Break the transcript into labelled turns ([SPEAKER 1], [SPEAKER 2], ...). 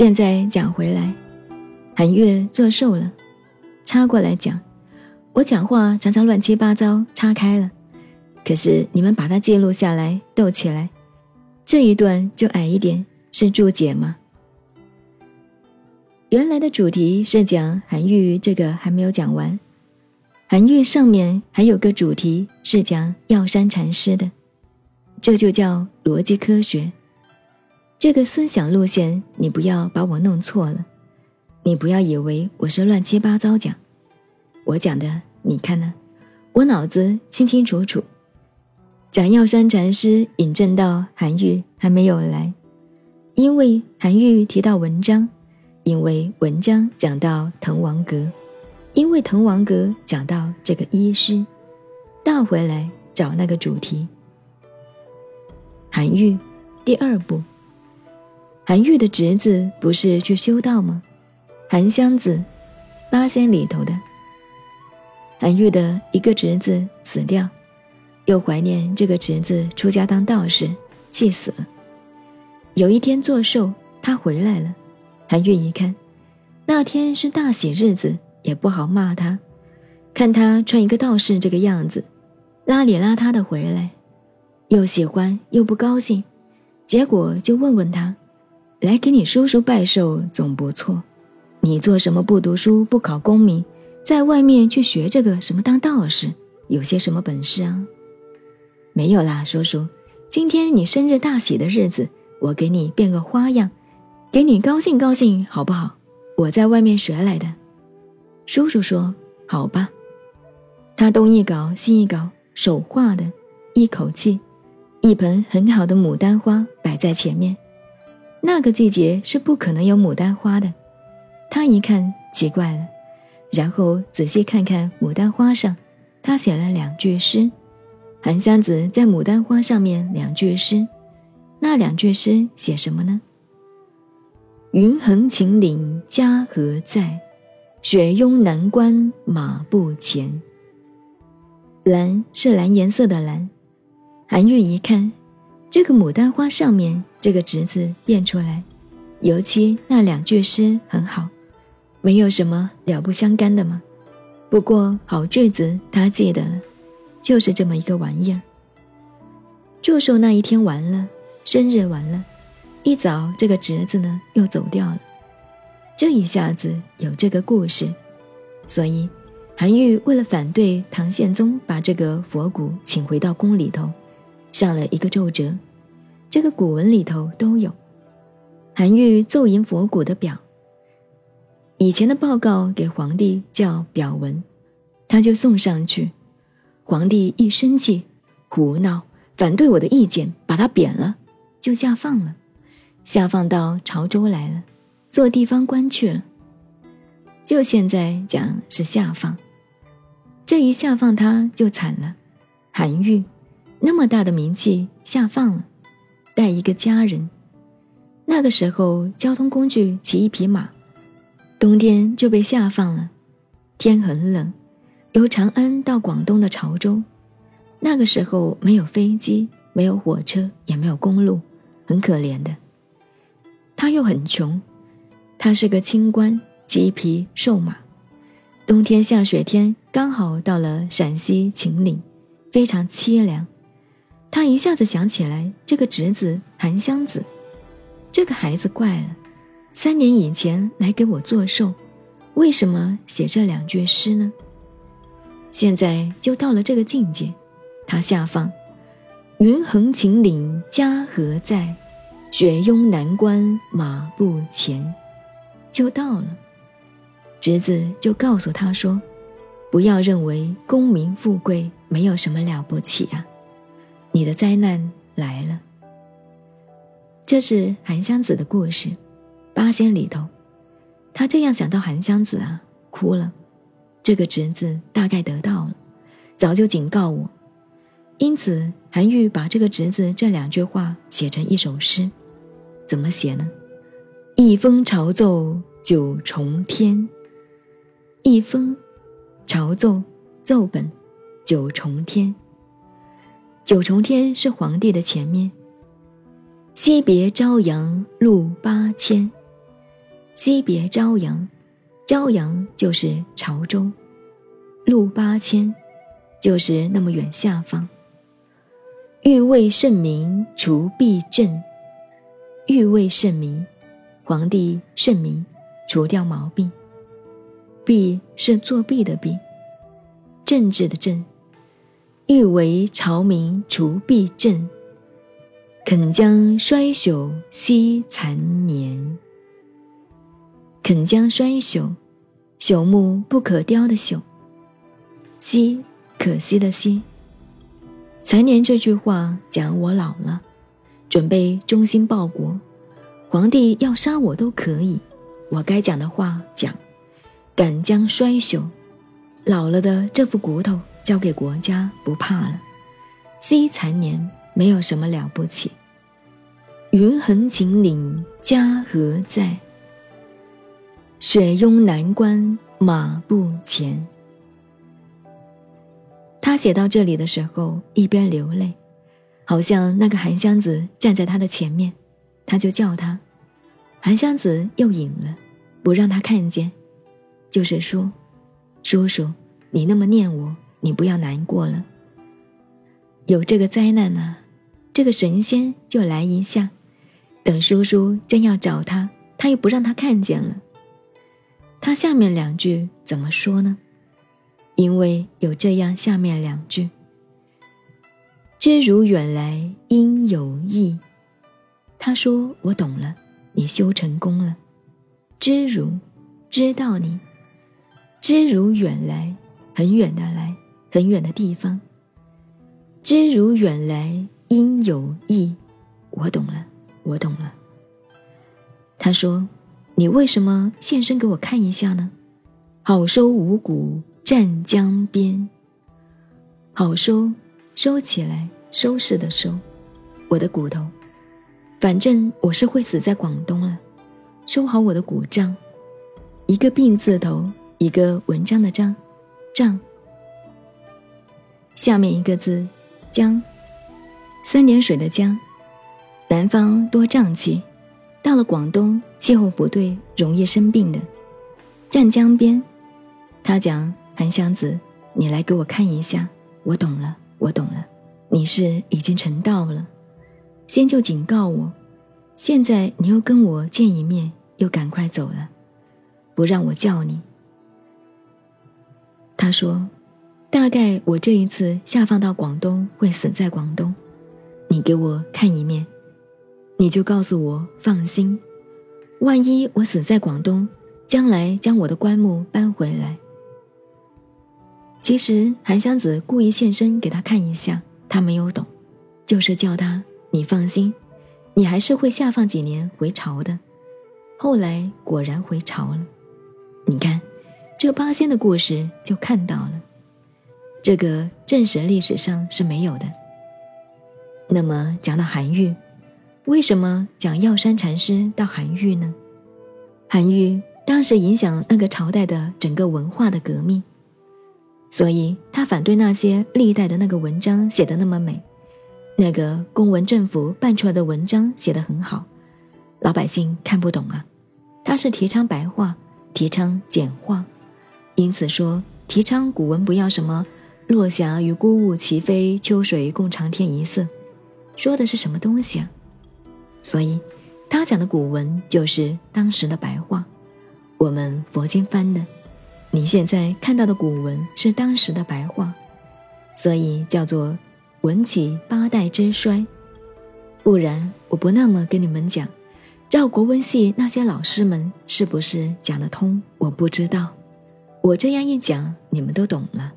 [SPEAKER 1] 现在讲回来，韩月做寿了，插过来讲，我讲话常常乱七八糟，岔开了。可是你们把它记录下来，逗起来，这一段就矮一点，是注解吗？原来的主题是讲韩愈，这个还没有讲完。韩愈上面还有个主题是讲药山禅师的，这就叫逻辑科学。这个思想路线，你不要把我弄错了，你不要以为我是乱七八糟讲，我讲的你看呢，我脑子清清楚楚。讲药山禅师引证到韩愈还没有来，因为韩愈提到文章，因为文章讲到滕王阁，因为滕王阁讲到这个医师，倒回来找那个主题。韩愈第二部。韩愈的侄子不是去修道吗？韩湘子，八仙里头的。韩愈的一个侄子死掉，又怀念这个侄子出家当道士，气死了。有一天做寿，他回来了。韩愈一看，那天是大喜日子，也不好骂他。看他穿一个道士这个样子，邋里邋遢的回来，又喜欢又不高兴，结果就问问他。来给你叔叔拜寿总不错，你做什么不读书不考功名，在外面去学这个什么当道士，有些什么本事啊？没有啦，叔叔，今天你生日大喜的日子，我给你变个花样，给你高兴高兴，好不好？我在外面学来的。叔叔说好吧，他东一搞西一搞，手画的，一口气，一盆很好的牡丹花摆在前面。那个季节是不可能有牡丹花的，他一看奇怪了，然后仔细看看牡丹花上，他写了两句诗。韩湘子在牡丹花上面两句诗，那两句诗写什么呢？云横秦岭家何在？雪拥南关马不前。蓝是蓝颜色的蓝。韩愈一看，这个牡丹花上面。这个侄子变出来，尤其那两句诗很好，没有什么了不相干的吗？不过好句子他记得了，就是这么一个玩意儿。祝寿那一天完了，生日完了，一早这个侄子呢又走掉了，这一下子有这个故事，所以韩愈为了反对唐宪宗把这个佛骨请回到宫里头，上了一个奏折。这个古文里头都有，韩愈奏迎佛骨的表。以前的报告给皇帝叫表文，他就送上去。皇帝一生气，胡闹，反对我的意见，把他贬了，就下放了，下放到潮州来了，做地方官去了。就现在讲是下放，这一下放他就惨了。韩愈那么大的名气下放了。带一个家人，那个时候交通工具骑一匹马，冬天就被下放了。天很冷，由长安到广东的潮州，那个时候没有飞机，没有火车，也没有公路，很可怜的。他又很穷，他是个清官，骑一匹瘦马，冬天下雪天刚好到了陕西秦岭，非常凄凉。他一下子想起来，这个侄子韩湘子，这个孩子怪了。三年以前来给我做寿，为什么写这两句诗呢？现在就到了这个境界，他下放：“云横秦岭家何在？雪拥南关马不前。”就到了。侄子就告诉他说：“不要认为功名富贵没有什么了不起啊。”你的灾难来了。这是韩湘子的故事，八仙里头，他这样想到韩湘子啊，哭了。这个侄子大概得到了，早就警告我。因此，韩愈把这个侄子这两句话写成一首诗，怎么写呢？一封朝奏九重天，一封朝奏奏本九重天。九重天是皇帝的前面。惜别朝阳路八千，惜别朝阳，朝阳就是潮州，路八千，就是那么远下方。欲为圣明除弊政，欲为圣明，皇帝圣明，除掉毛病。弊是作弊的弊，政治的政。欲为朝民除弊政，肯将衰朽惜残年。肯将衰朽，朽木不可雕的朽。惜，可惜的惜。残年这句话讲我老了，准备忠心报国，皇帝要杀我都可以，我该讲的话讲。敢将衰朽，老了的这副骨头交给国家不怕了。惜残年没有什么了不起。云横秦岭家何在？雪拥南关马不前。他写到这里的时候，一边流泪，好像那个韩湘子站在他的前面，他就叫他。韩湘子又隐了，不让他看见，就是说：“叔叔，你那么念我，你不要难过了。有这个灾难呢，这个神仙就来一下，等叔叔正要找他，他又不让他看见了。他下面两句怎么说呢？”因为有这样下面两句：“知如远来应有意。”他说：“我懂了，你修成功了。”知如，知道你；知如远来，很远的来，很远的地方。知如远来应有意，我懂了，我懂了。他说：“你为什么现身给我看一下呢？”好收五谷。湛江边，好收，收起来，收拾的收，我的骨头，反正我是会死在广东了。收好我的骨账，一个病字头，一个文章的章，账。下面一个字，江，三点水的江。南方多瘴气，到了广东气候不对，容易生病的。湛江边，他讲。韩湘子，你来给我看一下。我懂了，我懂了。你是已经成道了，先就警告我，现在你又跟我见一面，又赶快走了，不让我叫你。他说，大概我这一次下放到广东会死在广东，你给我看一面，你就告诉我放心。万一我死在广东，将来将我的棺木搬回来。其实韩湘子故意现身给他看一下，他没有懂，就是叫他你放心，你还是会下放几年回朝的。后来果然回朝了。你看，这八仙的故事就看到了，这个正史历史上是没有的。那么讲到韩愈，为什么讲药山禅师到韩愈呢？韩愈当时影响那个朝代的整个文化的革命。所以他反对那些历代的那个文章写的那么美，那个公文政府办出来的文章写得很好，老百姓看不懂啊。他是提倡白话，提倡简化，因此说提倡古文不要什么“落霞与孤鹜齐飞，秋水共长天一色”，说的是什么东西啊？所以他讲的古文就是当时的白话，我们佛经翻的。你现在看到的古文是当时的白话，所以叫做文起八代之衰。不然我不那么跟你们讲，赵国文系那些老师们是不是讲得通？我不知道。我这样一讲，你们都懂了。